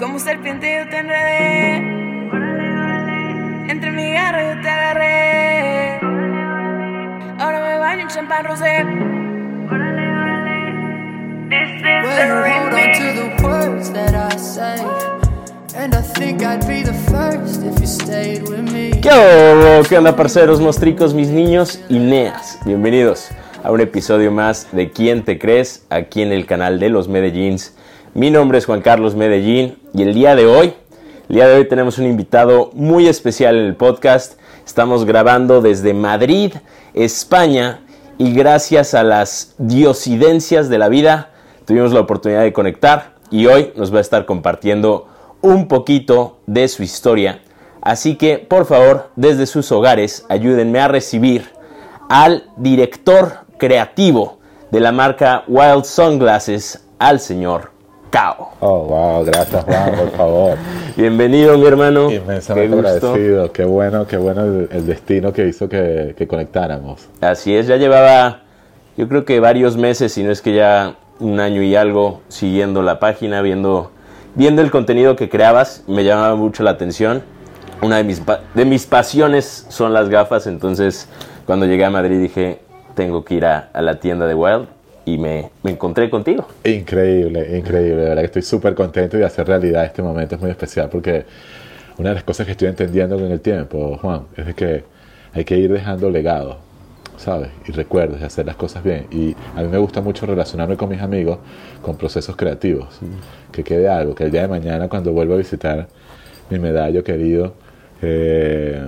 Como serpiente yo te enredé. Entre mi garra yo te agarré. Ahora me baño en champán rosé. Well, hold on to the words that I say. And I think I'd be the first if you stayed with me. ¿Qué onda, ¿Qué onda, parceros, mostricos, mis niños y neas? Bienvenidos a un episodio más de ¿Quién te crees? aquí en el canal de los Medellíns. Mi nombre es Juan Carlos Medellín y el día de hoy, el día de hoy tenemos un invitado muy especial en el podcast. Estamos grabando desde Madrid, España y gracias a las diosidencias de la vida tuvimos la oportunidad de conectar y hoy nos va a estar compartiendo un poquito de su historia. Así que, por favor, desde sus hogares, ayúdenme a recibir al director creativo de la marca Wild Sunglasses, al señor Cao. Oh, wow, gracias Juan, por favor. Bienvenido, mi hermano. Inmensamente Qué agradecido. Qué bueno, qué bueno el, el destino que hizo que, que conectáramos. Así es, ya llevaba, yo creo que varios meses, si no es que ya un año y algo, siguiendo la página, viendo, viendo el contenido que creabas, me llamaba mucho la atención. Una de mis, de mis pasiones son las gafas, entonces cuando llegué a Madrid dije, tengo que ir a, a la tienda de Wild y me, me encontré contigo. Increíble, increíble. De verdad que estoy súper contento de hacer realidad este momento. Es muy especial porque una de las cosas que estoy entendiendo con el tiempo, Juan, es de que hay que ir dejando legado, ¿sabes? Y recuerdos de hacer las cosas bien. Y a mí me gusta mucho relacionarme con mis amigos con procesos creativos. Que quede algo, que el día de mañana cuando vuelva a visitar mi medallo querido, eh,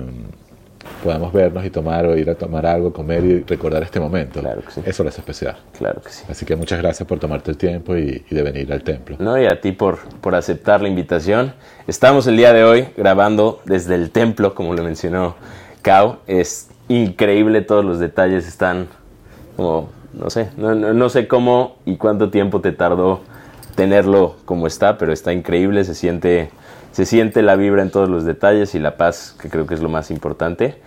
podamos vernos y tomar o ir a tomar algo, comer y recordar este momento. Claro que sí. Eso lo hace especial. Claro que sí. Así que muchas gracias por tomarte el tiempo y, y de venir al templo. No, y a ti por, por aceptar la invitación. Estamos el día de hoy grabando desde el templo, como lo mencionó Cao. Es increíble, todos los detalles están como, no sé, no, no- no sé cómo y cuánto tiempo te tardó tenerlo como está, pero está increíble, se siente, se siente la vibra en todos los detalles y la paz, que creo que es lo más importante.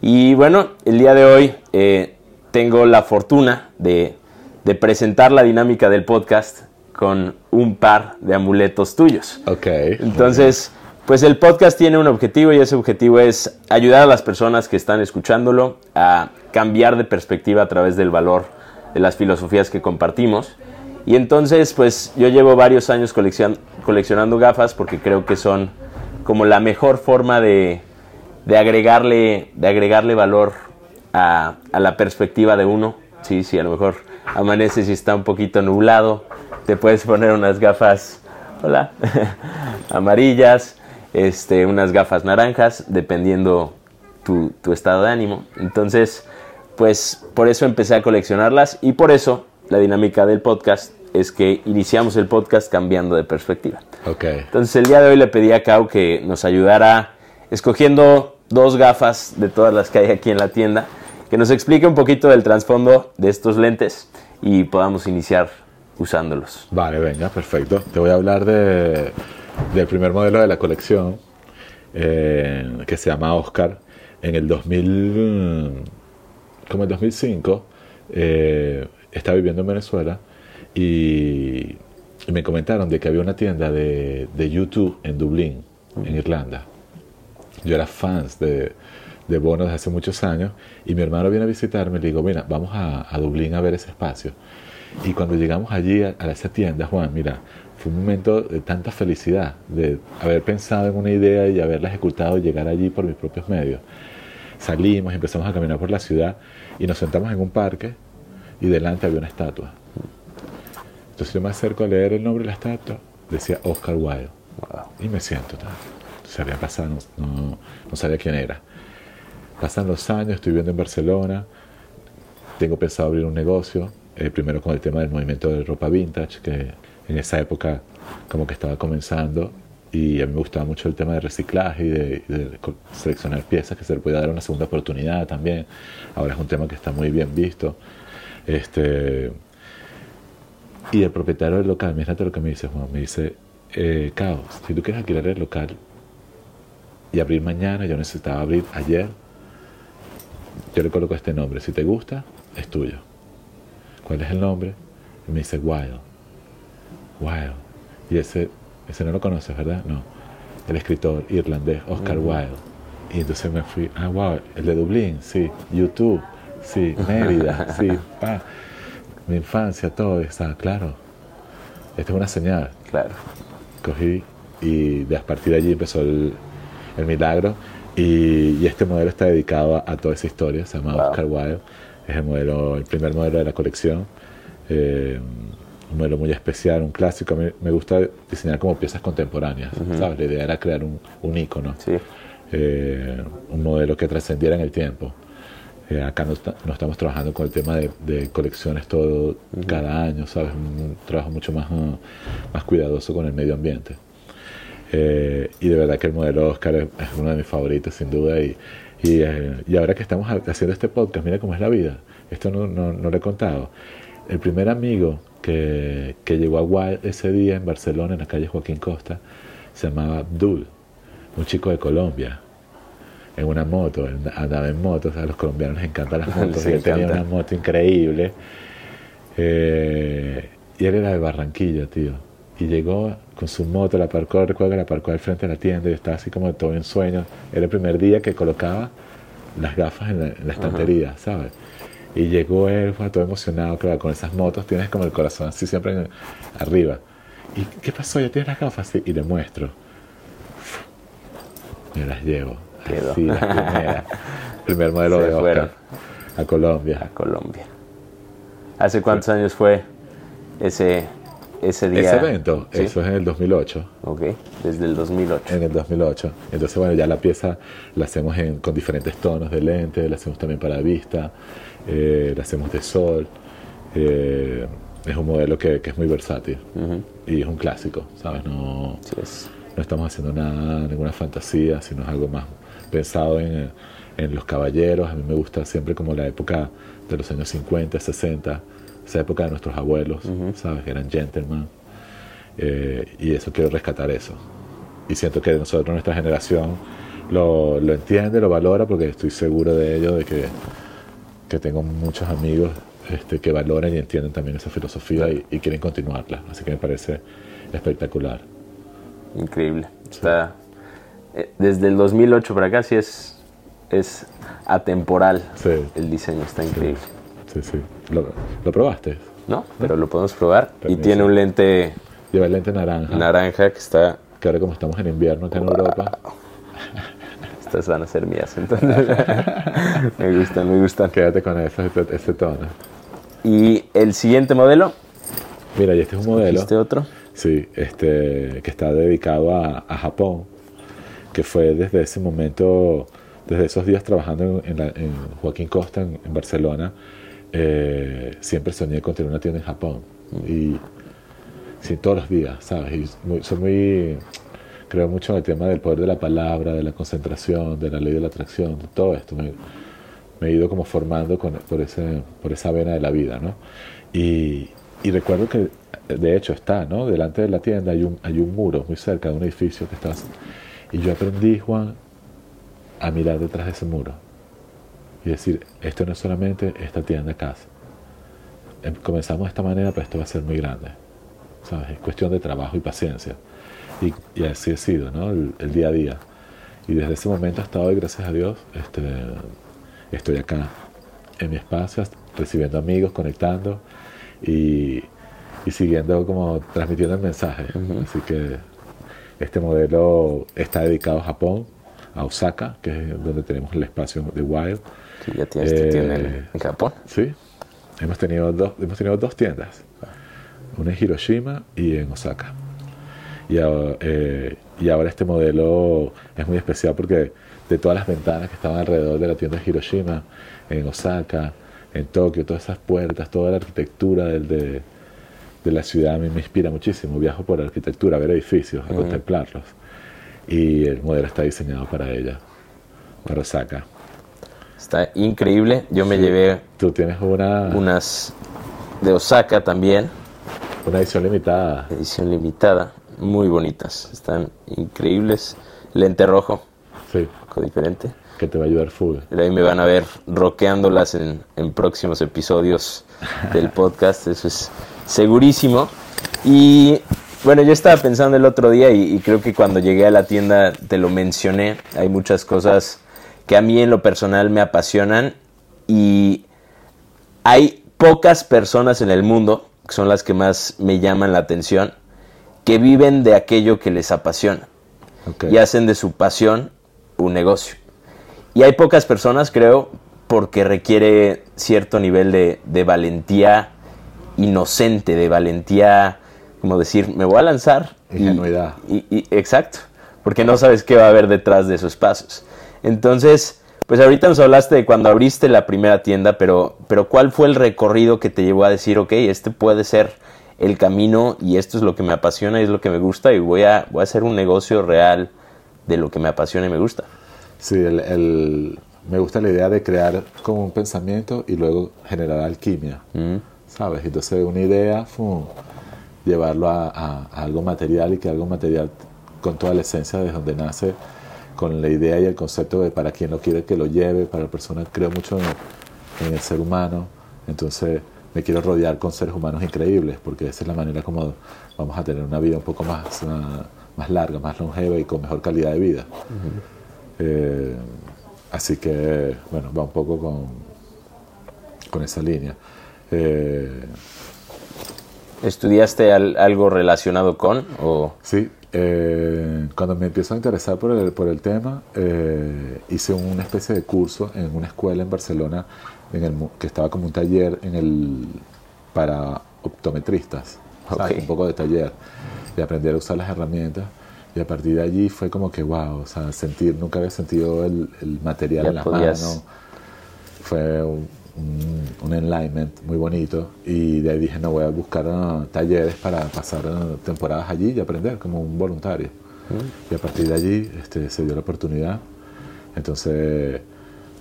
Y bueno, el día de hoy eh, tengo la fortuna de, de presentar la dinámica del podcast con un par de amuletos tuyos. Ok. Entonces, pues el podcast tiene un objetivo y ese objetivo es ayudar a las personas que están escuchándolo a cambiar de perspectiva a través del valor de las filosofías que compartimos. Y entonces, pues yo llevo varios años coleccion- coleccionando gafas porque creo que son como la mejor forma de, de agregarle, de agregarle valor a, a la perspectiva de uno. Sí, sí, a lo mejor amanece si está un poquito nublado, te puedes poner unas gafas, hola, amarillas, este, unas gafas naranjas, dependiendo tu, tu estado de ánimo. Entonces, pues por eso empecé a coleccionarlas y por eso la dinámica del podcast es que iniciamos el podcast cambiando de perspectiva. Ok. Entonces el día de hoy le pedí a Cao que nos ayudara escogiendo dos gafas de todas las que hay aquí en la tienda, que nos explique un poquito del trasfondo de estos lentes y podamos iniciar usándolos. Vale, venga, perfecto. Te voy a hablar de, del primer modelo de la colección eh, que se llama Oscar. En el 2000, como el 2005, eh, estaba viviendo en Venezuela y, y me comentaron de que había una tienda de, de YouTube en Dublín, en Irlanda. Yo era fans de, de Bono desde hace muchos años y mi hermano viene a visitarme y le digo, mira, vamos a, a Dublín a ver ese espacio. Y cuando llegamos allí a, a esa tienda, Juan, mira, fue un momento de tanta felicidad, de haber pensado en una idea y haberla ejecutado y llegar allí por mis propios medios. Salimos, empezamos a caminar por la ciudad y nos sentamos en un parque y delante había una estatua. Entonces yo me acerco a leer el nombre de la estatua, decía Oscar Wilde. Y me siento. tal. Se había pasado, no, no- no sabía quién era. Pasan los años, estoy viviendo en Barcelona, tengo pensado abrir un negocio, eh, primero con el tema del movimiento de ropa vintage, que en esa época como que estaba comenzando y a mí me gustaba mucho el tema de reciclaje y de, de seleccionar piezas que se le pueda dar una segunda oportunidad también. Ahora es un tema que está muy bien visto. Este, y el propietario del local, mírate lo que me dice Juan, me dice, eh, Caos, si tú quieres alquilar el local y abrir mañana, yo necesitaba abrir ayer, yo le coloco este nombre, si te gusta, es tuyo. ¿Cuál es el nombre? Y me dice Wild. Wild. Y ese Ese no lo conoces, ¿verdad? No. El escritor irlandés Oscar Wilde. Y entonces me fui, ah, wow, el de Dublín, sí. YouTube, sí. Mérida, sí. Pa. Mi infancia, todo está claro. Esta es una señal. Claro. Cogí y a partir de allí empezó el, el milagro. Y, y este modelo está dedicado a, a toda esa historia, se llama Wow. Oscar Wilde. Es el, modelo, el primer modelo de la colección. Eh, un modelo muy especial, un clásico. A mí me gusta diseñar como piezas contemporáneas, ¿sabes? La idea era crear un, un ícono, Sí. eh, un modelo que trascendiera en el tiempo. Eh, acá no, no estamos trabajando con el tema de, de colecciones todo cada año, ¿sabes? Un trabajo mucho más, uh, más cuidadoso con el medio ambiente. Eh, y de verdad que el modelo Oscar es, es uno de mis favoritos, sin duda. Y, y, eh, y ahora que estamos ha- haciendo este podcast, mira cómo es la vida. Esto no, no, no lo he contado. El primer amigo que, que llegó a Wild ese día en Barcelona, en la calle Joaquín Costa, se llamaba Abdul, un chico de Colombia, en una moto. Andaba en moto, o sea, a los colombianos les encantan las motos. Sí, y él tenía encanta. una moto increíble. Eh, y él era de Barranquilla, tío. Y llegó con su moto, la aparcó, recuerdo que la aparcó al frente de la tienda y estaba así como todo en sueño. Era el primer día que colocaba las gafas en la, en la estantería, ¿sabes? Y llegó él, fue todo emocionado, claro, con esas motos tienes como el corazón así siempre en- arriba. ¿Y qué pasó? ¿Ya tienes las gafas? Sí, y le muestro. Me las llevo. Quedó. Así, las primeras. Primer modelo Se de Oscar fueron. a Colombia. A Colombia. ¿Hace cuántos años fue ese, ese día? Ese evento, Sí. eso es en el 2008. Ok, desde el 2008. En el 2008. Entonces, bueno, ya la pieza la hacemos en- con diferentes tonos de lente, la hacemos también para vista, eh, la hacemos de sol. eh, es un modelo que, que es muy versátil Ujú. y es un clásico, ¿sabes? No, Sí, es. no estamos haciendo nada, ninguna fantasía, sino es algo más pensado en, en los caballeros. A mí me gusta siempre como la época de los años 50, 60, esa época de nuestros abuelos, ¿sabes? Que eran gentlemen. Eh, y eso quiero rescatar eso. Y siento que nosotros, nuestra generación, lo, lo entiende, lo valora, porque estoy seguro de ello, de que, que tengo muchos amigos este, que valoran y entienden también esa filosofía y, y quieren continuarla. Así que me parece espectacular. Increíble. Está, eh, desde el 2008 para acá sí es, es atemporal. Sí. El diseño está increíble. Sí, sí. ¿Lo, lo probaste? ¿No? Pero lo podemos probar. Y tiene un lente Lleva el lente naranja. naranja que está... que ahora como estamos en invierno acá en Europa, Estas van a ser mías, entonces. me gustan, me gustan. quédate con ese, ese tono. Y el siguiente modelo, Mira, y este es un modelo. este otro. Sí, este, que está dedicado a, a Japón, que fue desde ese momento, desde esos días trabajando en, en la- en Joaquín Costa, en, en Barcelona, eh, siempre soñé con tener una tienda en Japón. Y sí, todos los días, ¿sabes? Y muy- soy muy, creo mucho en el tema del poder de la palabra, de la concentración, de la ley de la atracción, de todo esto. Me, me he ido como formando con- por, ese, por esa vena de la vida, ¿no? Y, y recuerdo que, de hecho, está, ¿no? Delante de la tienda hay un, hay un muro muy cerca de un edificio que está... Y yo aprendí, Juan, a mirar detrás de ese muro. Y decir, esto no es solamente esta tienda casa. Em- Comenzamos de esta manera, pero esto va a ser muy grande. ¿Sabes? Es cuestión de trabajo y paciencia. Y, y así ha sido, ¿no? El, el día a día. Y desde ese momento hasta hoy, gracias a Dios, este, estoy acá en mi espacio, recibiendo amigos, conectando y, y siguiendo como transmitiendo el mensaje. Así que este modelo está dedicado a Japón, a Osaka, que es donde tenemos el espacio de Wild. Sí, ya tienes tu Eh, tienda en, en Japón. Sí, hemos tenido dos, hemos tenido dos tiendas, una en Hiroshima y en Osaka. Y ahora, eh, y ahora este modelo es muy especial porque de todas las ventanas que estaban alrededor de la tienda de Hiroshima, en Osaka, en Tokio, todas esas puertas, toda la arquitectura del, de, de la ciudad a mí me inspira muchísimo. Viajo por arquitectura, a ver edificios, a contemplarlos. Y el modelo está diseñado para ella, para Osaka. Está increíble. Yo me Sí. llevé Tú tienes una, unas de Osaka también, una edición limitada. edición limitada, muy bonitas. Están increíbles. Lente rojo, Sí, un poco diferente. que te va a ayudar full. Ahí me van a ver roqueándolas en, en próximos episodios del podcast, eso es segurísimo. Y bueno, yo estaba pensando el otro día y, y creo que cuando llegué a la tienda te lo mencioné. Hay muchas cosas que a mí en lo personal me apasionan y hay pocas personas en el mundo, que son las que más me llaman la atención, que viven de aquello que les apasiona Ok. y hacen de su pasión un negocio. Y hay pocas personas, creo, porque requiere cierto nivel de, de valentía inocente, de valentía, como decir, me voy a lanzar. Ingenuidad. y- y- exacto, porque no sabes qué va a haber detrás de esos pasos. Entonces, pues ahorita nos hablaste de cuando abriste la primera tienda, pero, pero ¿cuál fue el recorrido que te llevó a decir, ok, este puede ser el camino y esto es lo que me apasiona y es lo que me gusta y voy a, voy a hacer un negocio real de lo que me apasiona y me gusta? Sí, el, el- me gusta la idea de crear como un pensamiento y luego generar alquimia, ¿sabes? Entonces una idea, ¡fum! llevarlo a, a- a algo material y que algo material con toda la esencia de donde nace, con la idea y el concepto de para quien lo quiere que lo lleve, para la persona, creo mucho en, en el ser humano, entonces me quiero rodear con seres humanos increíbles, porque esa es la manera como vamos a tener una vida un poco más, ah, más larga, más longeva y con mejor calidad de vida. Eh, así que, bueno, va un poco con, con esa línea. Eh, ¿Estudiaste al- algo relacionado con? O, sí, eh, cuando me empiezo a interesar por el, por el tema, eh, hice una especie de curso en una escuela en Barcelona en el, que estaba como un taller en el, para optometristas, ¿sabes? Ok. un poco de taller, de aprender a usar las herramientas. Y a partir de allí fue como que, wow, o sea, sentir, nunca había sentido el, el material Ya en las podías- manos. Fue un, un, un enlightenment muy bonito. Y de ahí dije, no, voy a buscar ah, talleres para pasar ah, temporadas allí y aprender como un voluntario. Y a partir de allí este, se dio la oportunidad. Entonces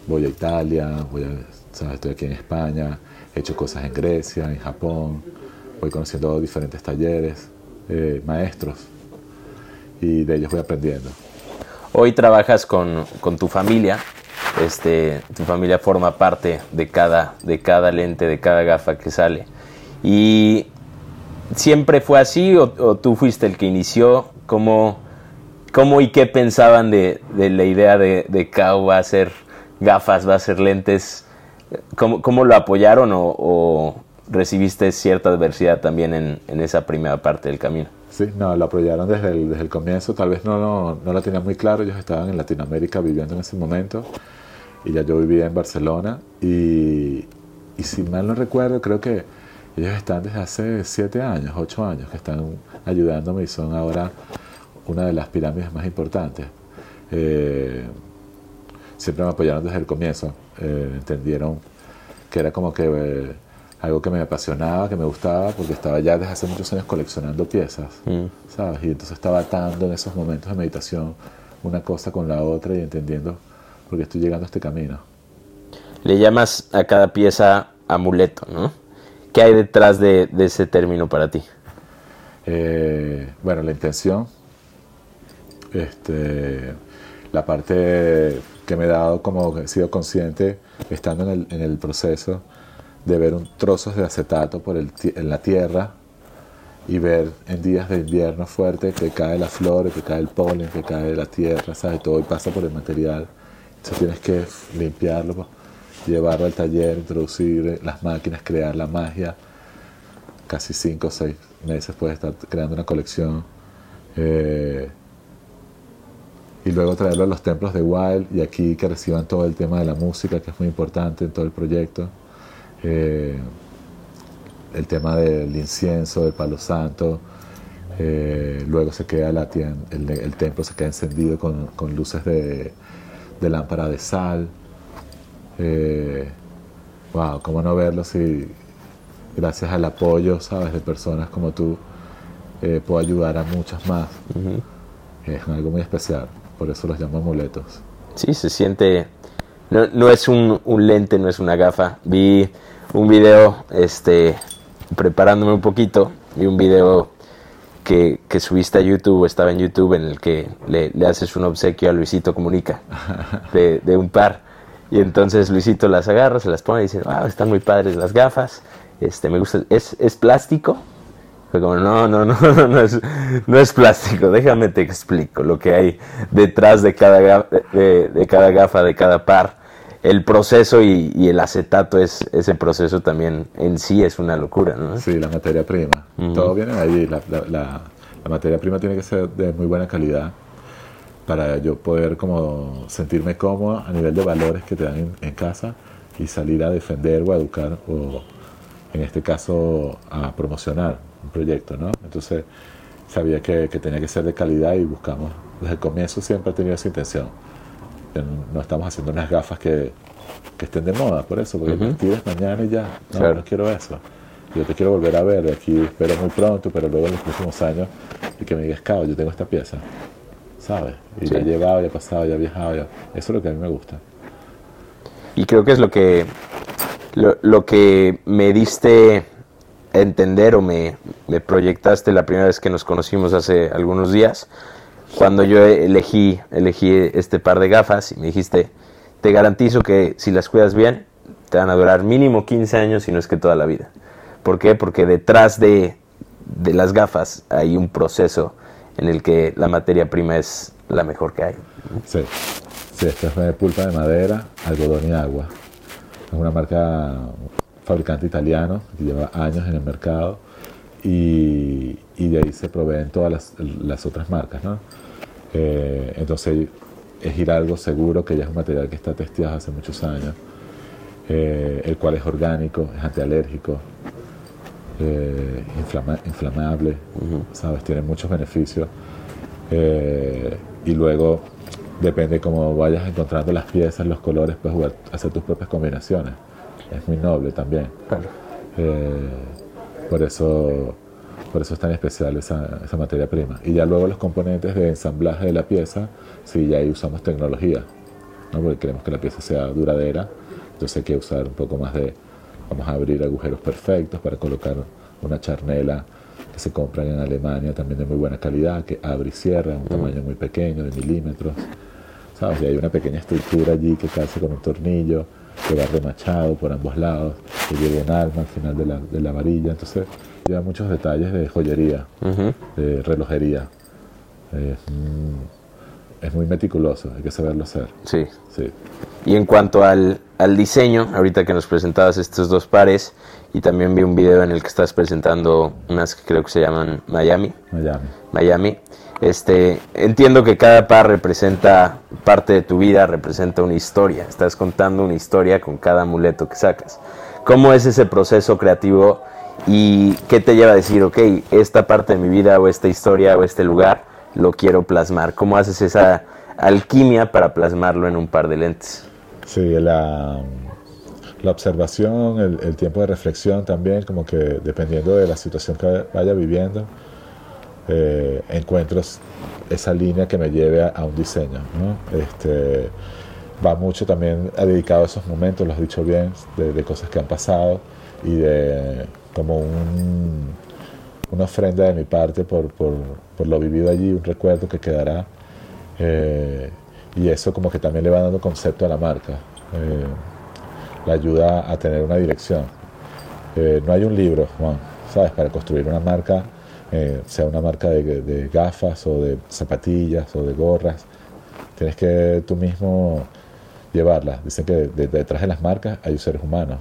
voy a Italia, voy a, ¿sabes? estoy aquí en España, he hecho cosas en Grecia, en Japón, voy conociendo diferentes talleres, eh, maestros, y de ellos voy aprendiendo. Hoy trabajas con, con tu familia. Este, tu familia forma parte de cada, de cada lente, de cada gafa que sale. Y siempre fue así o, tú fuiste el que inició. ¿Cómo, cómo y qué pensaban de, la idea de, de Kao va a ser gafas, va a ser lentes? ¿Cómo, lo apoyaron o, recibiste cierta adversidad también en esa primera parte del camino? Sí, no, lo apoyaron desde el, desde el comienzo, tal vez no, no, no lo tenían muy claro, ellos estaban en Latinoamérica viviendo en ese momento. Y ya yo vivía en Barcelona. Y, y si mal no recuerdo, creo que ellos están desde hace siete años, ocho años, que están ayudándome y son ahora una de las pirámides más importantes. Eh, siempre me apoyaron desde el comienzo, eh, entendieron que era como que eh, algo que me apasionaba, que me gustaba, porque estaba ya desde hace muchos años coleccionando piezas, ¿sabes? Y entonces estaba atando en esos momentos de meditación una cosa con la otra y entendiendo por qué estoy llegando a este camino. Le llamas a cada pieza amuleto, ¿no? ¿Qué hay detrás de, de ese término para ti? Eh, bueno, la intención, este, la parte que me he dado como he sido consciente estando en el, en el proceso de ver un trozos de acetato por el, en la tierra y ver en días de invierno fuerte que cae la flor, que cae el polen, que cae la tierra, ¿sabes? Todo y pasa por el material. Entonces tienes que limpiarlo, pues, llevarlo al taller, introducir las máquinas, crear la magia. Casi cinco o seis meses puedes estar creando una colección. Eh, y luego traerlo a los templos de Wild y aquí que reciban todo el tema de la música, que es muy importante en todo el proyecto. Eh, el tema del incienso, del palo santo. eh, luego se queda la tien- el, el templo se queda encendido con, con luces de, de lámpara de sal. Eh, wow, cómo no verlo si gracias al apoyo, sabes, de personas como tú, eh, puedo ayudar a muchas más. Es algo muy especial, por eso los llamo amuletos. Sí, se siente... No, no es un, un lente, no es una gafa. Vi un video, este, preparándome un poquito, vi un video que, que subiste a YouTube, estaba en YouTube, en el que le, le haces un obsequio a Luisito Comunica, de, de un par. Y entonces Luisito las agarra, se las pone y dice, wow, están muy padres las gafas, este, me gusta, es, es plástico Fue como, no, no, no, no, no es, no es plástico, déjame te explico lo que hay detrás de cada, ga- de, de cada gafa, de cada par. El proceso y, y el acetato, es, ese proceso también en sí es una locura, ¿no? Sí, la materia prima. Todo viene de ahí. La, la- la- la materia prima tiene que ser de muy buena calidad para yo poder como sentirme cómodo a nivel de valores que te dan en, en casa y salir a defender o a educar o en este caso a promocionar un proyecto, ¿no? Entonces sabía que, que tenía que ser de calidad y buscamos, desde el comienzo siempre he tenido esa intención. No- estamos haciendo unas gafas que, que estén de moda, por eso, porque las tiras mañana y ya, no, Claro. no quiero eso. Yo te quiero volver a ver de aquí, espero muy pronto, pero luego en los próximos años, y que me digas, cabo, yo tengo esta pieza, ¿sabes? Y ya he Sí. llegado, ya he pasado, ya he viajado, ya. Eso es lo que a mí me gusta. Y creo que es lo que, lo, lo que me diste a entender o me, me proyectaste la primera vez que nos conocimos hace algunos días, cuando yo elegí, elegí este par de gafas y me dijiste, te garantizo que si las cuidas bien, te van a durar mínimo 15 años, si no es que toda la vida. ¿Por qué? Porque detrás de, de las gafas hay un proceso en el que la materia prima es la mejor que hay. Sí, sí, esto es de pulpa de madera, algodón y agua. Es una marca fabricante italiano que lleva años en el mercado y, y de ahí se proveen todas las, las otras marcas, ¿no? Eh, entonces es ir a algo seguro que ya es un material que está testeado hace muchos años, eh, el cual es orgánico, es antialérgico, eh, inflama- inflamable, ¿sabes? Tiene muchos beneficios. Eh, y luego, depende cómo vayas encontrando las piezas, los colores, puedes jugar, hacer tus propias combinaciones. Es muy noble también. Eh, por eso por eso es tan especial esa, esa materia prima. Y ya luego los componentes de ensamblaje de la pieza, sí, ya ahí usamos tecnología, ¿no? porque queremos que la pieza sea duradera, entonces hay que usar un poco más de, vamos a abrir agujeros perfectos para colocar una charnela que se compran en Alemania también de muy buena calidad, que abre y cierra, un tamaño muy pequeño, de milímetros, ¿sabes? Y hay una pequeña estructura allí que calza con un tornillo, que va remachado por ambos lados, que lleva un arma al final de la, de la varilla, entonces lleva muchos detalles de joyería, de relojería. Es, mm, es muy meticuloso, hay que saberlo hacer. Sí. Sí. Y en cuanto al, al diseño, ahorita que nos presentabas estos dos pares, y también vi un video en el que estás presentando unas que creo que se llaman Miami. Miami. Miami. Este, entiendo que cada par representa parte de tu vida, representa una historia. Estás contando una historia con cada amuleto que sacas. ¿Cómo es ese proceso creativo y qué te lleva a decir, ok, esta parte de mi vida o esta historia o este lugar lo quiero plasmar? ¿Cómo haces esa alquimia para plasmarlo en un par de lentes? Sí, la, la observación, el, el tiempo de reflexión también, como que dependiendo de la situación que vaya viviendo, eh, encuentro esa línea que me lleve a, a un diseño. ¿no? Este, va mucho también ha dedicado a esos momentos, lo has dicho bien, de, de cosas que han pasado y de como un, una ofrenda de mi parte por, por, por lo vivido allí, un recuerdo que quedará. eh, y eso como que también le va dando concepto a la marca, eh, la ayuda a tener una dirección. Eh, no hay un libro, Juan, ¿sabes? Para construir una marca, eh, sea una marca de, de gafas o de zapatillas o de gorras, tienes que tú mismo llevarlas. Dicen que de- de- detrás de las marcas hay seres humanos,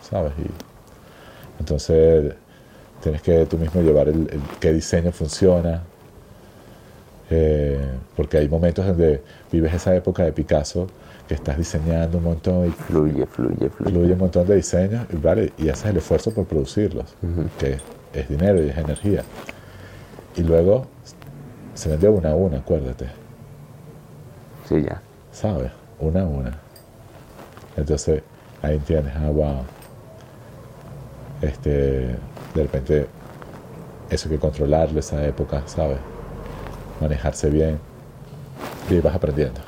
¿sabes? Y entonces tienes que tú mismo llevar el, el- qué diseño funciona, eh, porque hay momentos donde vives esa época de Picasso que estás diseñando un montón y Fluye, fluye, fluye. incluye un montón de diseños y, vale, y haces el esfuerzo por producirlos, que es dinero y es energía. Y luego se vende una a una, acuérdate, Sí, ya. ¿sabes? Una a una. Entonces ahí entiendes, ah, wow. Este, de repente, eso hay que controlarlo, esa época, ¿sabes? Manejarse bien. Y vas aprendiendo.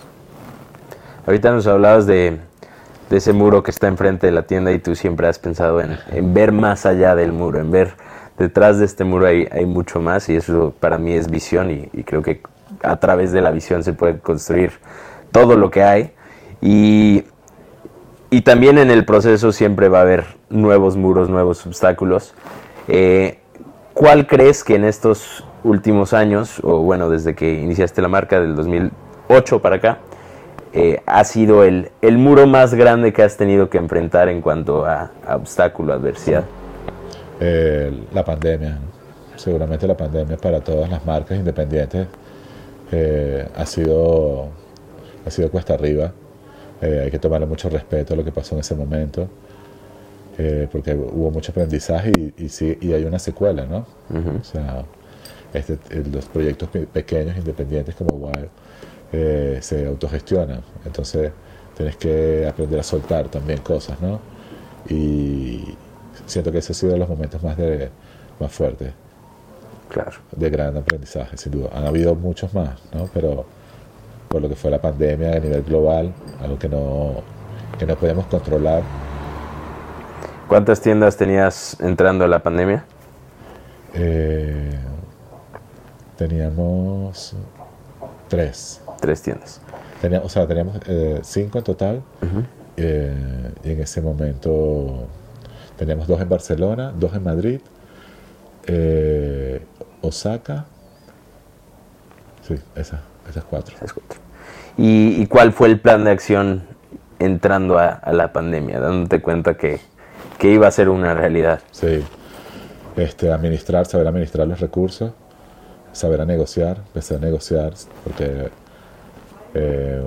Ahorita nos hablabas de, de ese muro que está enfrente de la tienda y tú siempre has pensado en, en ver más allá del muro, en ver detrás de este muro hay, hay mucho más y eso para mí es visión y, y creo que a través de la visión se puede construir todo lo que hay y, y también en el proceso siempre va a haber nuevos muros, nuevos obstáculos. Eh, ¿cuál crees que en estos últimos años, o bueno, desde que iniciaste la marca del 2008 para acá, eh, ha sido el, el muro más grande que has tenido que enfrentar en cuanto a, a obstáculo, adversidad? Eh, la pandemia, seguramente la pandemia para todas las marcas independientes eh, ha, sido, ha sido cuesta arriba. Eh, hay que tomarle mucho respeto a lo que pasó en ese momento, eh, porque hubo mucho aprendizaje y, y, sí, y hay una secuela, ¿no? O sea, este, los proyectos pe- pequeños, independientes como Wild, eh, se autogestionan. Entonces, tienes que aprender a soltar también cosas, ¿no? Y siento que ese ha sido de los momentos más, de, más fuertes Claro. de gran aprendizaje, sin duda. Han habido muchos más, ¿no? Pero por lo que fue la pandemia a nivel global, algo que no, que no podemos controlar, ¿Cuántas tiendas tenías entrando a la pandemia? eh, teníamos tres. Tres tiendas. Teníamos, o sea, teníamos eh, cinco en total. eh, y en ese momento teníamos dos en Barcelona, dos en Madrid, eh, Osaka. Sí, esas, esas cuatro. Esas cuatro. ¿Y, y cuál fue el plan de acción entrando a, a la pandemia, dándote cuenta que, que iba a ser una realidad? Sí. Este, administrar, saber administrar los recursos, saber a negociar, empecé a negociar porque eh,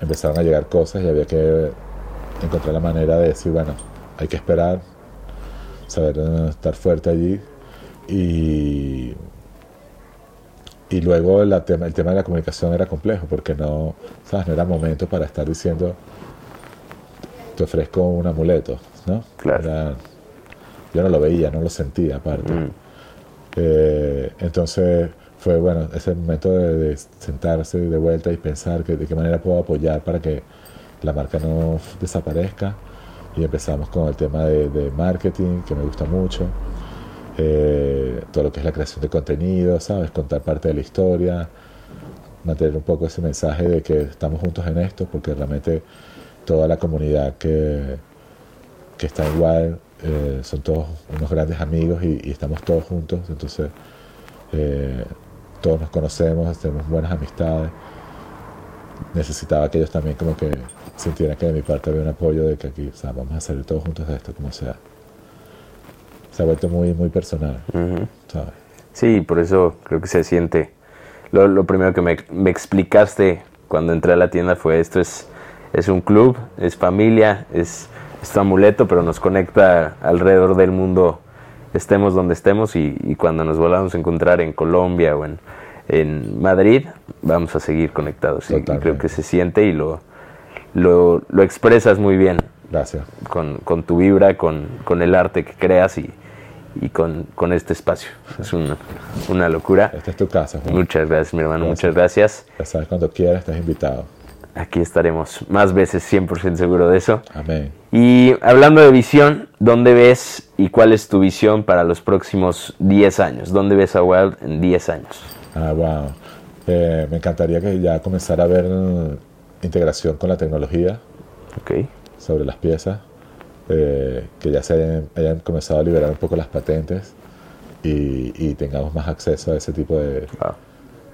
empezaron a llegar cosas y había que encontrar la manera de decir, bueno, hay que esperar, saber estar fuerte allí y, y luego la tema, el tema de la comunicación era complejo porque no, ¿sabes? no era momento para estar diciendo te ofrezco un amuleto, ¿no? Claro. Era- yo no lo veía, no lo sentía aparte. Mm. Eh, entonces fue bueno ese momento de, de sentarse de vuelta y pensar que, de qué manera puedo apoyar para que la marca no desaparezca. Y empezamos con el tema de, de marketing, que me gusta mucho. Eh, todo lo que es la creación de contenido, ¿sabes? Contar parte de la historia, mantener un poco ese mensaje de que estamos juntos en esto, porque realmente toda la comunidad que, que está igual, eh, son todos unos grandes amigos y, y estamos todos juntos, entonces eh, todos nos conocemos, tenemos buenas amistades. Necesitaba que ellos también como que sintieran que de mi parte había un apoyo de que aquí, o sea, vamos a salir todos juntos de esto, como sea. Se ha vuelto muy, muy personal, ¿sabes? Sí, por eso creo que se siente. Lo, lo primero que me, me explicaste cuando entré a la tienda fue esto es, es un club, es familia, es, es tu amuleto, pero nos conecta alrededor del mundo, estemos donde estemos y, y cuando nos volvamos a encontrar en Colombia o en, en Madrid, vamos a seguir conectados. Y- creo que se siente y lo, lo, lo expresas muy bien Gracias. con, con tu vibra, con, con el arte que creas y, y con, con este espacio. Es una, una locura. Esta es tu casa, Juan. Muchas gracias, mi hermano. Gracias. Muchas gracias. Ya sabes, cuando quieras estás invitado. Aquí estaremos más veces, 100% seguro de eso. Amén. Y hablando de visión, ¿dónde ves y cuál es tu visión para los próximos 10 años? ¿Dónde ves a Wild en 10 años? Ah, wow. Eh, me encantaría que ya comenzara a mm, integración con la tecnología Ok. sobre las piezas, eh, que ya se hayan, hayan comenzado a liberar un poco las patentes y, y tengamos más acceso a ese tipo de, Wow.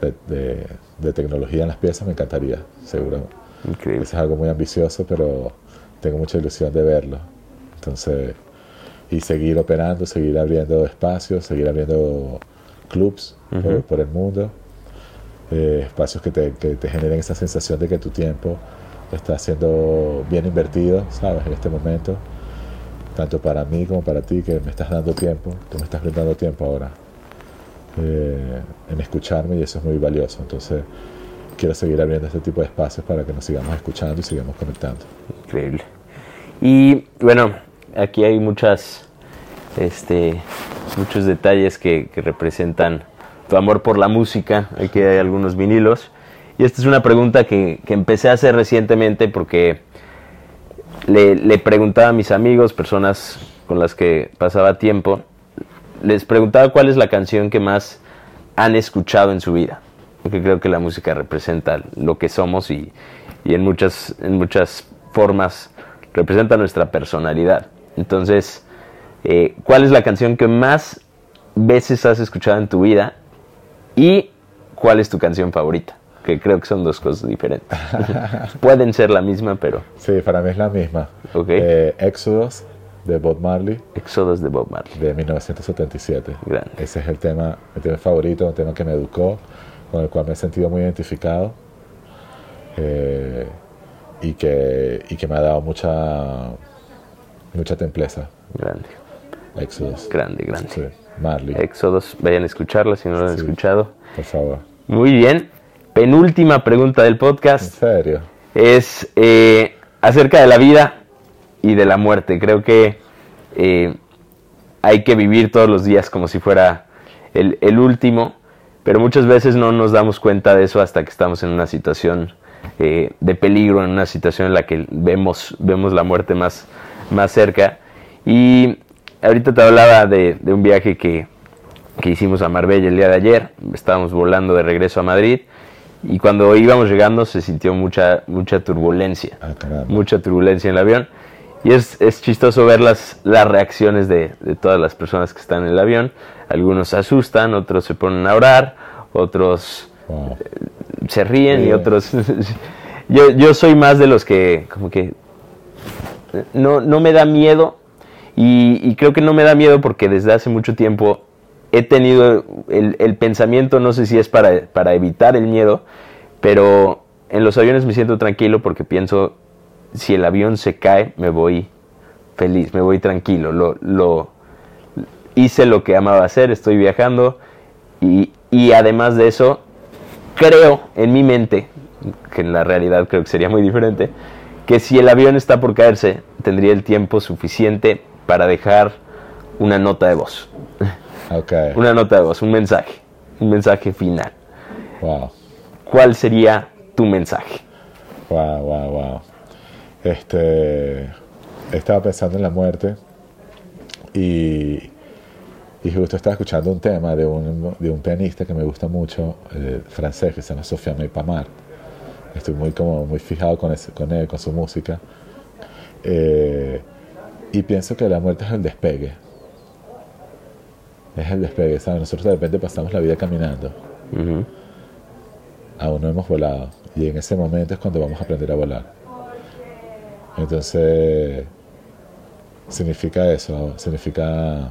de, de- de tecnología en las piezas, me encantaría, seguro. Increíble. Eso es algo muy ambicioso, pero tengo mucha ilusión de verlo. Entonces, y seguir operando, seguir abriendo espacios, seguir abriendo clubs por, por el mundo, eh, espacios que te, que te generen esa sensación de que tu tiempo está siendo bien invertido, ¿sabes? En este momento, tanto para mí como para ti, que me estás dando tiempo, tú me estás brindando tiempo ahora eh, en escucharme y eso es muy valioso. Entonces, quiero seguir abriendo este tipo de espacios para que nos sigamos escuchando y sigamos conectando. Increíble. Y bueno, aquí hay muchas, este, muchos detalles que, que representan tu amor por la música. Aquí hay algunos vinilos. Y esta es una pregunta que, que empecé a hacer recientemente porque le, preguntaba a mis amigos, personas con las que pasaba tiempo, les preguntaba cuál es la canción que más han escuchado en su vida. Porque creo que la música representa lo que somos y, y en, muchas, en muchas formas representa nuestra personalidad. Entonces, eh, ¿cuál es la canción que más veces has escuchado en tu vida y cuál es tu canción favorita. Que creo que son dos cosas diferentes. Pueden ser la misma, pero Sí, para mí es la misma. Ok. Eh, Exodus de Bob Marley Éxodos de Bob Marley. de 1977. Grande. Ese es el tema, mi tema favorito, un tema que me educó, con el cual me he sentido muy identificado eh, y, que, y que me ha dado mucha, mucha templeza. Grande, Exodus. grande, grande. Sí, Marley, Éxodos, vayan a escucharla si no lo han Sí. escuchado. por favor. Muy bien. Penúltima pregunta del ¿En podcast serio? es eh, acerca de la vida y de la muerte. Creo que eh, hay que vivir todos los días como si fuera el, el último, pero muchas veces no nos damos cuenta de eso hasta que estamos en una situación eh, de peligro, en una situación en la que vemos, vemos la muerte más, más cerca. Y ahorita te hablaba de, de un viaje que, que hicimos a Marbella el día de ayer. Estábamos volando de regreso a Madrid y cuando íbamos llegando se sintió mucha, mucha turbulencia Ah, mucha turbulencia en el avión. Y es, es chistoso ver las, las reacciones de, de todas las personas que están en el avión. Algunos se asustan, otros se ponen a orar, otros Wow. se ríen y Sí. otros... yo, yo soy más de los que como que no, no me da miedo y, y creo que no me da miedo porque desde hace mucho tiempo he tenido el, pensamiento, no sé si es para, para evitar el miedo, pero en los aviones me siento tranquilo porque pienso, si el avión se cae, me voy feliz, me voy tranquilo, lo, lo hice lo que amaba hacer, estoy viajando y, y además de eso, creo en mi mente, que en la realidad creo que sería muy diferente, que si el avión está por caerse, tendría el tiempo suficiente para dejar una nota de voz. Ok. Una nota de voz, un mensaje, un mensaje final. Wow. ¿Cuál sería tu mensaje? Wow, wow, wow. Este, estaba pensando en la muerte y, y justo estaba escuchando un tema de un, de un pianista que me gusta mucho, eh, francés, que se llama Sofia Pamar. Estoy muy, como, muy fijado con, ese- con él, con su música. Eh, y pienso que la muerte es el despegue. Es el despegue, ¿sabes? Nosotros de repente pasamos la vida caminando aún no hemos volado. Y en ese momento es cuando vamos a aprender a volar. Entonces, significa eso, significa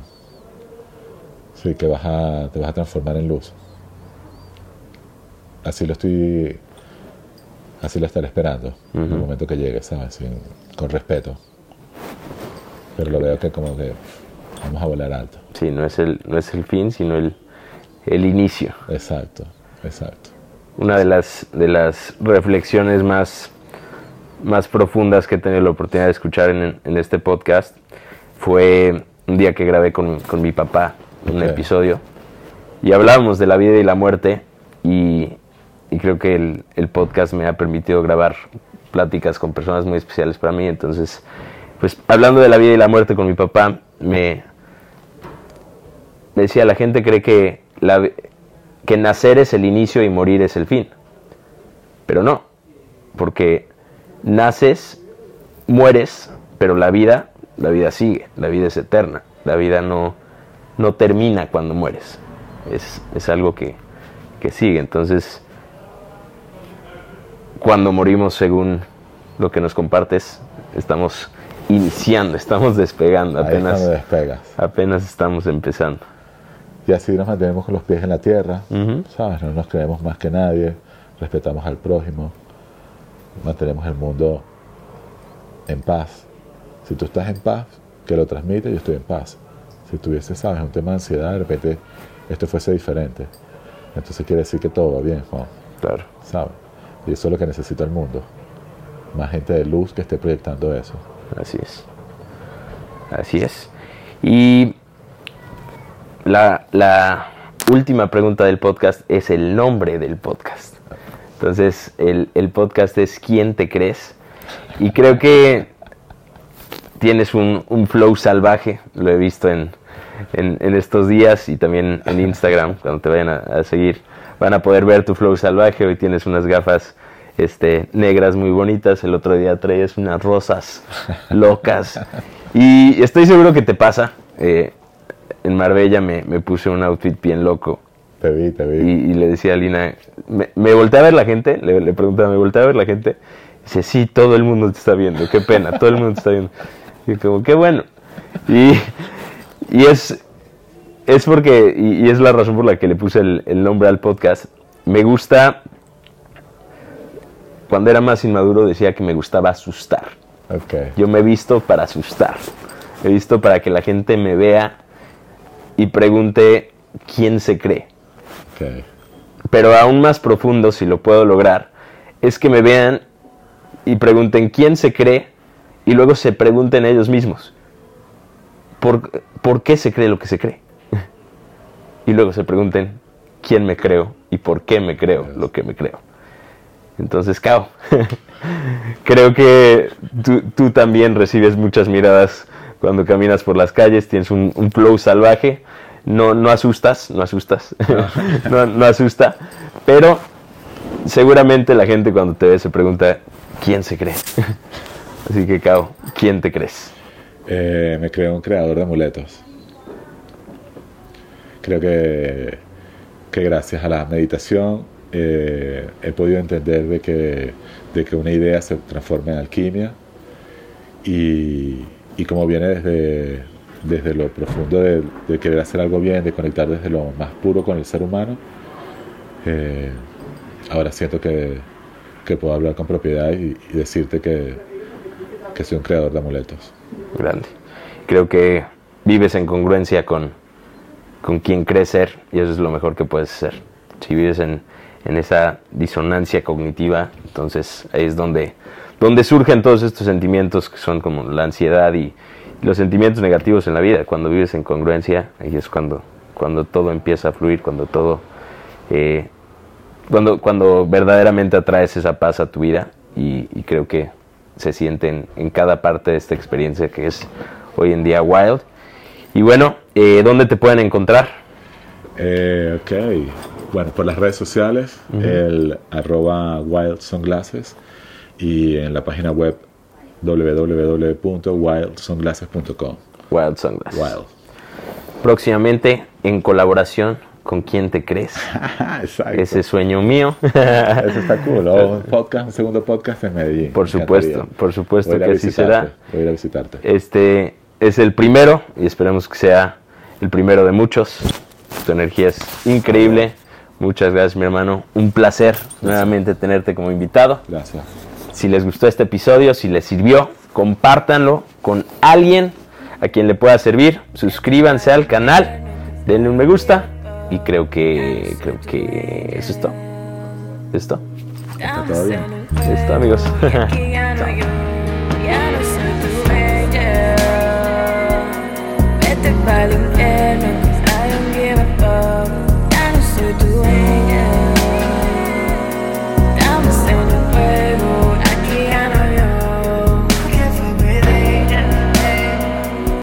sí, que vas a, te vas a transformar en luz. Así lo estoy, así lo estaré esperando, en el momento que llegue, ¿sabes? Sin- con respeto. Pero lo veo que como que vamos a volar alto. Sí, no es el, no es el fin, sino el, el inicio. Exacto, exacto. Una de las, de las reflexiones más, más profundas que he tenido la oportunidad de escuchar en, en este podcast fue un día que grabé con, con mi papá un Ok. episodio y hablábamos de la vida y la muerte y, y creo que el, el podcast me ha permitido grabar pláticas con personas muy especiales para mí. Entonces, pues hablando de la vida y la muerte con mi papá, me decía, la gente cree que, la, que nacer es el inicio y morir es el fin. Pero no, porque naces, mueres, pero la vida, la vida sigue, la vida es eterna, la vida no, no termina cuando mueres, es, es algo que, que sigue. Entonces, cuando morimos, según lo que nos compartes, estamos iniciando, estamos despegando, apenas, apenas estamos empezando. Y así nos mantenemos con los pies en la tierra. ¿sabes? No nos creemos más que nadie, respetamos al prójimo, mantenemos el mundo en paz. Si tú estás en paz, que lo transmite, yo estoy en paz. Si tuviese, ¿sabes? Un tema de ansiedad, de repente esto fuese diferente. Entonces quiere decir que todo va bien, Juan, Claro. ¿sabes? Y eso es lo que necesita el mundo. Más gente de luz que esté proyectando eso. Así es. Así es. Y la, última pregunta del podcast es el nombre del podcast. Entonces, el, el podcast es ¿Quién te crees? Y creo que tienes un, flow salvaje, lo he visto en, en- estos días y también en Instagram, cuando te vayan a, a seguir, van a poder ver tu flow salvaje. Hoy tienes unas gafas este, negras muy bonitas, el otro día traías unas rosas locas. Y estoy seguro que te pasa. eh, en Marbella me, me puse un outfit bien loco. Te vi, te vi. Y, y le decía a Lina, me, me volteé a ver la gente, le, le preguntaba, ¿me volteé a ver la gente? Dice, sí, todo el mundo te está viendo, qué pena, todo el mundo te está viendo. Y como, qué bueno. Y, y es, es porque, y, y es la razón por la que le puse el, el nombre al podcast. Me gusta, cuando era más inmaduro decía que me gustaba asustar. Yo me he visto para asustar. He visto para que la gente me vea y pregunte quién se cree. Pero aún más profundo, si lo puedo lograr, es que me vean y pregunten quién se cree y luego se pregunten ellos mismos. ¿Por, por qué se cree lo que se cree? Y luego se pregunten quién me creo y por qué me creo lo que me creo. Entonces, Cao, creo que tú, tú también recibes muchas miradas cuando caminas por las calles, tienes un, flow salvaje, no, no asustas, no asustas, no, no asusta, pero seguramente la gente cuando te ve se pregunta, ¿quién se cree? Así que, Cao, ¿quién te crees? Eh, me creo un creador de amuletos. Creo que, que gracias a la meditación eh, he podido entender de que, de que una idea se transforma en alquimia y, y como viene desde, desde lo profundo de, de querer hacer algo bien, de conectar desde lo más puro con el ser humano, eh, ahora siento que, que puedo hablar con propiedad y, y decirte que, que soy un creador de amuletos. Grande. Creo que vives en congruencia con, con quien crees ser y eso es lo mejor que puedes ser. Si vives en, en esa disonancia cognitiva, entonces ahí es donde, donde surgen todos estos sentimientos que son como la ansiedad y los sentimientos negativos en la vida. Cuando vives en congruencia, ahí es cuando, cuando todo empieza a fluir, cuando todo, eh, cuando, cuando verdaderamente atraes esa paz a tu vida y, y creo que se sienten en cada parte de esta experiencia que es hoy en día Wild. Y bueno, eh, ¿dónde te pueden encontrar? Eh, ok, bueno, por las redes sociales, el arroba wild sunglasses y en la página web www.wildsunglasses.com. Wild Sunglasses. Wild. Próximamente en colaboración con quién te crees. Exacto. Ese sueño mío. Eso está cool. O un podcast, un segundo podcast en Medellín. Por supuesto, por supuesto Voy que así será. Voy a ir a visitarte. Este es el primero y esperemos que sea el primero de muchos. Tu energía es increíble. Muchas gracias, mi hermano. Un placer nuevamente tenerte como invitado. Gracias. Si les gustó este episodio, si les sirvió, compártanlo con alguien a quien le pueda servir. Suscríbanse al canal, denle un me gusta y creo que creo que es esto. ¿Esto? ¿Está? Listo, amigos.